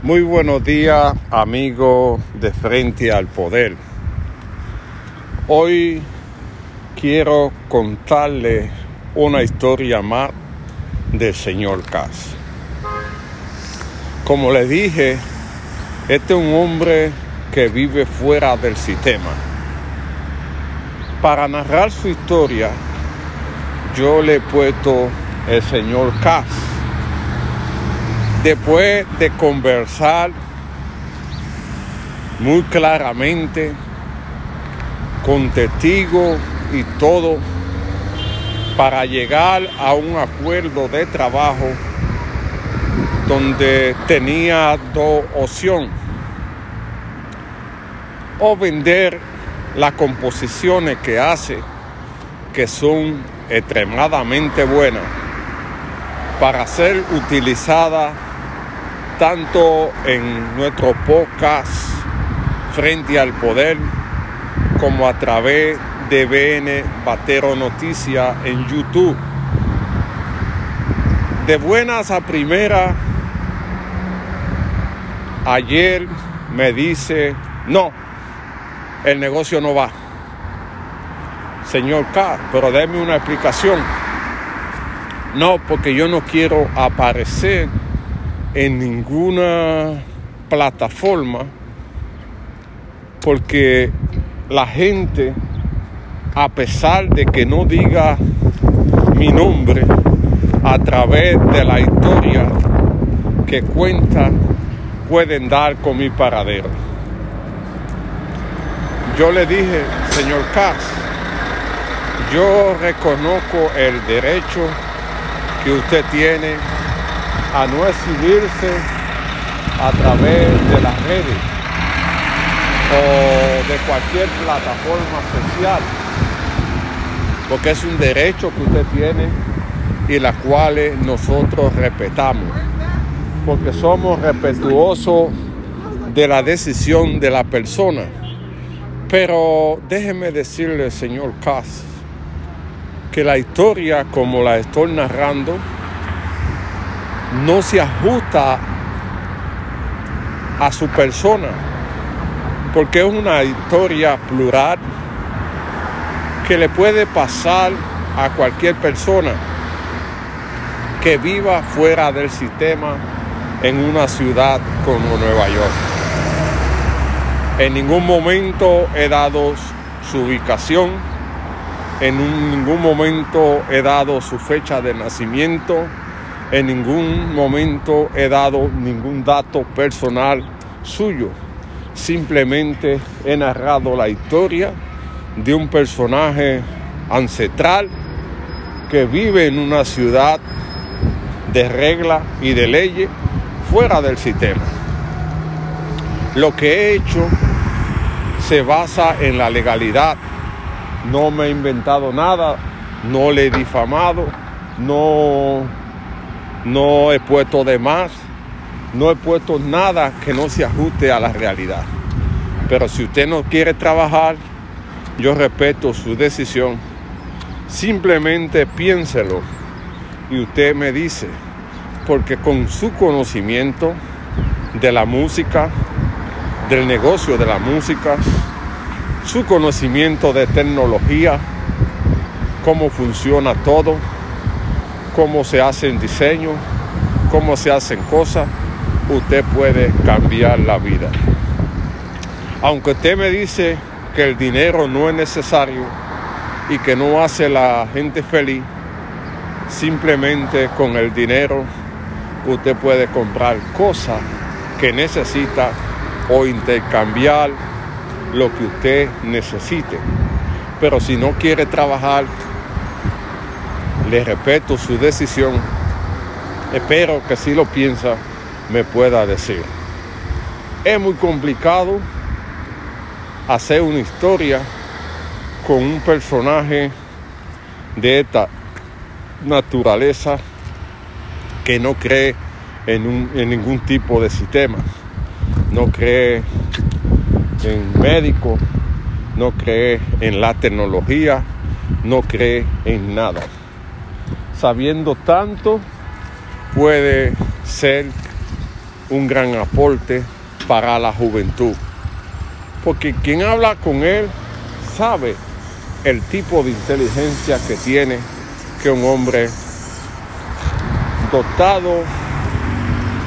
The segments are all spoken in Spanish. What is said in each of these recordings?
Muy buenos días, amigos de Frente al Poder. Hoy quiero contarle una historia más del señor Cass. Como le dije, este es un hombre que vive fuera del sistema. Para narrar su historia, yo le he puesto el señor Cass después de conversar muy claramente con testigos y todo para llegar a un acuerdo de trabajo donde tenía dos opciones. O vender las composiciones que hace que son extremadamente buenas para ser utilizadas tanto en nuestro podcast frente al poder como a través de BN Batero Noticias en YouTube. De buenas a primera, ayer me dice, no, el negocio no va. Señor K, pero déme una explicación. No, porque yo no quiero aparecer en ninguna plataforma porque la gente, a pesar de que no diga mi nombre, a través de la historia que cuenta, pueden dar con mi paradero. Yo le dije, señor Cass, yo reconozco el derecho que usted tiene a no exhibirse a través de las redes o de cualquier plataforma social, porque es un derecho que usted tiene y la cual nosotros respetamos, porque somos respetuosos de la decisión de la persona. Pero déjeme decirle, señor Cass, que la historia como la estoy narrando, no se ajusta a su persona, porque es una historia plural que le puede pasar a cualquier persona que viva fuera del sistema en una ciudad como Nueva York. En ningún momento he dado su ubicación, en ningún momento he dado su fecha de nacimiento, en ningún momento he dado ningún dato personal suyo. Simplemente he narrado la historia de un personaje ancestral que vive en una ciudad de regla y de leyes fuera del sistema. Lo que he hecho se basa en la legalidad. No me he inventado nada, no le he difamado, no no he puesto de más, no he puesto nada que no se ajuste a la realidad. Pero si usted no quiere trabajar, yo respeto su decisión. Simplemente piénselo y usted me dice, porque con su conocimiento de la música, del negocio de la música, su conocimiento de tecnología, cómo funciona todo, cómo se hacen diseños, cómo se hacen cosas, usted puede cambiar la vida. Aunque usted me dice que el dinero no es necesario y que no hace la gente feliz, simplemente con el dinero usted puede comprar cosas que necesita o intercambiar lo que usted necesite. Pero si no quiere trabajar, le respeto su decisión. Espero que si lo piensa me pueda decir. Es muy complicado hacer una historia con un personaje de esta naturaleza que no cree en, en ningún tipo de sistema, no cree en médicos, no cree en la tecnología, no cree en nada sabiendo tanto, puede ser un gran aporte para la juventud. Porque quien habla con él sabe el tipo de inteligencia que tiene que un hombre dotado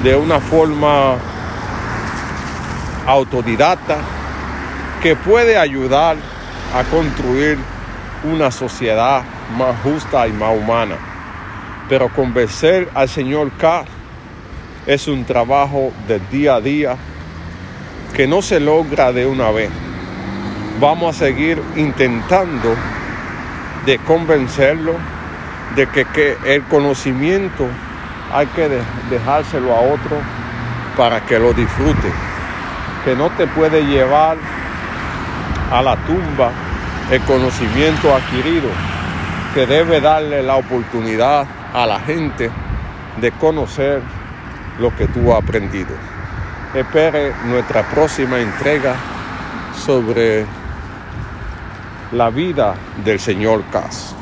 de una forma autodidacta que puede ayudar a construir una sociedad más justa y más humana. Pero convencer al señor K es un trabajo del día a día que no se logra de una vez. Vamos a seguir intentando de convencerlo de que, que el conocimiento hay que dejárselo a otro para que lo disfrute, que no te puede llevar a la tumba el conocimiento adquirido, que debe darle la oportunidad a la gente de conocer lo que tú has aprendido. Espere nuestra próxima entrega sobre la vida del señor Cas.